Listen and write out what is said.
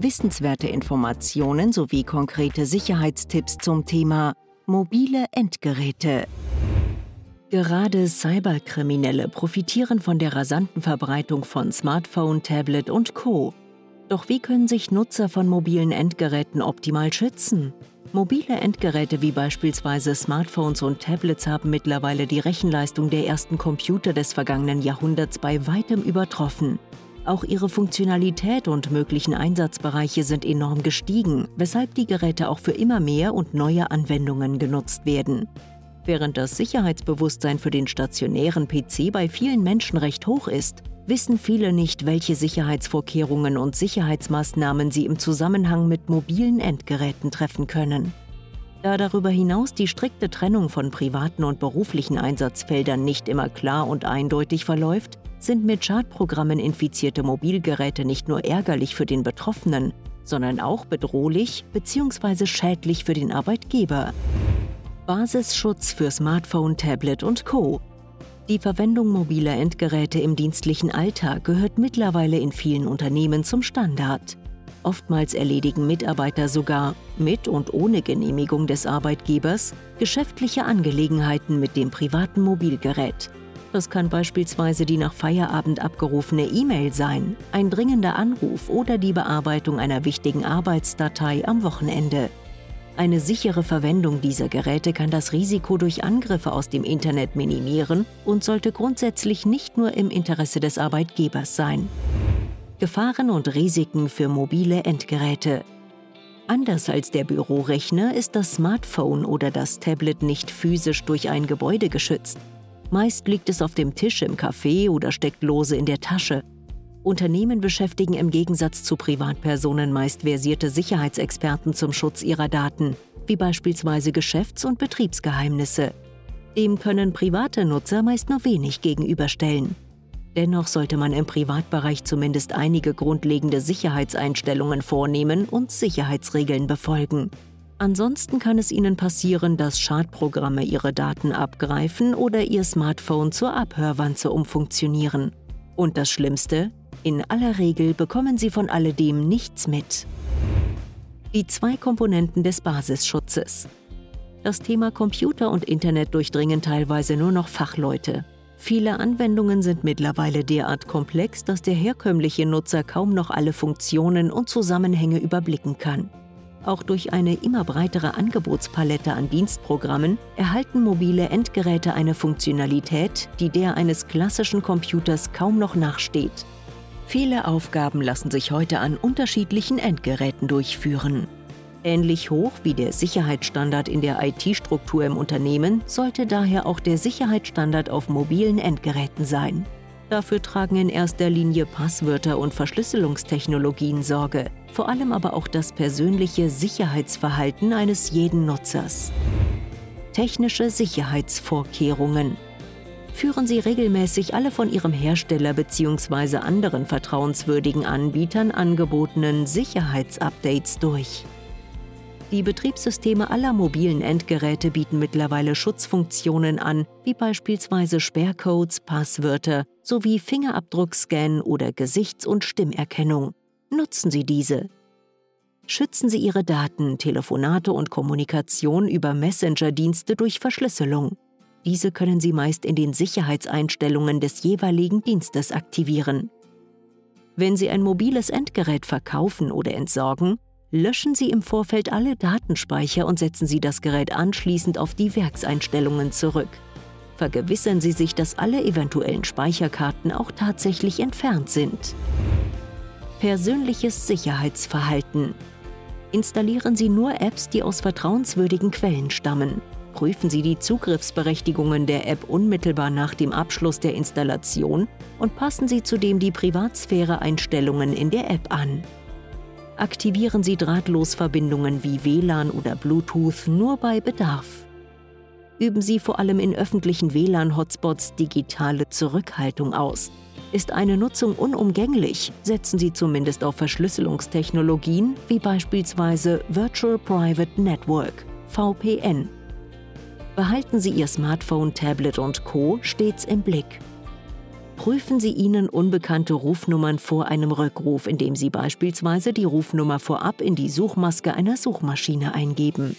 Wissenswerte Informationen sowie konkrete Sicherheitstipps zum Thema mobile Endgeräte. Gerade Cyberkriminelle profitieren von der rasanten Verbreitung von Smartphone, Tablet und Co. Doch wie können sich Nutzer von mobilen Endgeräten optimal schützen? Mobile Endgeräte wie beispielsweise Smartphones und Tablets haben mittlerweile die Rechenleistung der ersten Computer des vergangenen Jahrhunderts bei weitem übertroffen. Auch ihre Funktionalität und möglichen Einsatzbereiche sind enorm gestiegen, weshalb die Geräte auch für immer mehr und neue Anwendungen genutzt werden. Während das Sicherheitsbewusstsein für den stationären PC bei vielen Menschen recht hoch ist, wissen viele nicht, welche Sicherheitsvorkehrungen und Sicherheitsmaßnahmen sie im Zusammenhang mit mobilen Endgeräten treffen können. Da darüber hinaus die strikte Trennung von privaten und beruflichen Einsatzfeldern nicht immer klar und eindeutig verläuft, sind mit Schadprogrammen infizierte Mobilgeräte nicht nur ärgerlich für den Betroffenen, sondern auch bedrohlich bzw. schädlich für den Arbeitgeber. Basisschutz für Smartphone, Tablet und Co. Die Verwendung mobiler Endgeräte im dienstlichen Alltag gehört mittlerweile in vielen Unternehmen zum Standard. Oftmals erledigen Mitarbeiter sogar, mit und ohne Genehmigung des Arbeitgebers, geschäftliche Angelegenheiten mit dem privaten Mobilgerät. Das kann beispielsweise die nach Feierabend abgerufene E-Mail sein, ein dringender Anruf oder die Bearbeitung einer wichtigen Arbeitsdatei am Wochenende. Eine sichere Verwendung dieser Geräte kann das Risiko durch Angriffe aus dem Internet minimieren und sollte grundsätzlich nicht nur im Interesse des Arbeitgebers sein. Gefahren und Risiken für mobile Endgeräte. Anders als der Bürorechner ist das Smartphone oder das Tablet nicht physisch durch ein Gebäude geschützt. Meist liegt es auf dem Tisch im Café oder steckt lose in der Tasche. Unternehmen beschäftigen im Gegensatz zu Privatpersonen meist versierte Sicherheitsexperten zum Schutz ihrer Daten, wie beispielsweise Geschäfts- und Betriebsgeheimnisse. Dem können private Nutzer meist nur wenig gegenüberstellen. Dennoch sollte man im Privatbereich zumindest einige grundlegende Sicherheitseinstellungen vornehmen und Sicherheitsregeln befolgen. Ansonsten kann es Ihnen passieren, dass Schadprogramme Ihre Daten abgreifen oder Ihr Smartphone zur Abhörwanze umfunktionieren. Und das Schlimmste, in aller Regel bekommen sie von alledem nichts mit. Die zwei Komponenten des Basisschutzes. Das Thema Computer und Internet durchdringen teilweise nur noch Fachleute. Viele Anwendungen sind mittlerweile derart komplex, dass der herkömmliche Nutzer kaum noch alle Funktionen und Zusammenhänge überblicken kann. Auch durch eine immer breitere Angebotspalette an Dienstprogrammen erhalten mobile Endgeräte eine Funktionalität, die der eines klassischen Computers kaum noch nachsteht. Viele Aufgaben lassen sich heute an unterschiedlichen Endgeräten durchführen. Ähnlich hoch wie der Sicherheitsstandard in der IT-Struktur im Unternehmen sollte daher auch der Sicherheitsstandard auf mobilen Endgeräten sein. Dafür tragen in erster Linie Passwörter und Verschlüsselungstechnologien Sorge, vor allem aber auch das persönliche Sicherheitsverhalten eines jeden Nutzers. Technische Sicherheitsvorkehrungen führen sie regelmäßig alle von ihrem Hersteller bzw. anderen vertrauenswürdigen Anbietern angebotenen Sicherheitsupdates durch. Die Betriebssysteme aller mobilen Endgeräte bieten mittlerweile Schutzfunktionen an, wie beispielsweise Sperrcodes, Passwörter sowie Fingerabdruckscan oder Gesichts- und Stimmerkennung. Nutzen Sie diese. Schützen Sie Ihre Daten, Telefonate und Kommunikation über Messenger-Dienste durch Verschlüsselung. Diese können Sie meist in den Sicherheitseinstellungen des jeweiligen Dienstes aktivieren. Wenn Sie ein mobiles Endgerät verkaufen oder entsorgen, löschen Sie im Vorfeld alle Datenspeicher und setzen Sie das Gerät anschließend auf die Werkseinstellungen zurück. Vergewissern Sie sich, dass alle eventuellen Speicherkarten auch tatsächlich entfernt sind. Persönliches Sicherheitsverhalten. Installieren Sie nur Apps, die aus vertrauenswürdigen Quellen stammen prüfen Sie die Zugriffsberechtigungen der App unmittelbar nach dem Abschluss der Installation und passen Sie zudem die Privatsphäre-Einstellungen in der App an. Aktivieren Sie Drahtlosverbindungen wie WLAN oder Bluetooth nur bei Bedarf. Üben Sie vor allem in öffentlichen WLAN-Hotspots digitale Zurückhaltung aus. Ist eine Nutzung unumgänglich, setzen Sie zumindest auf Verschlüsselungstechnologien wie beispielsweise Virtual Private Network, VPN. Behalten Sie Ihr Smartphone, Tablet und Co. stets im Blick. Prüfen Sie Ihnen unbekannte Rufnummern vor einem Rückruf, indem Sie beispielsweise die Rufnummer vorab in die Suchmaske einer Suchmaschine eingeben.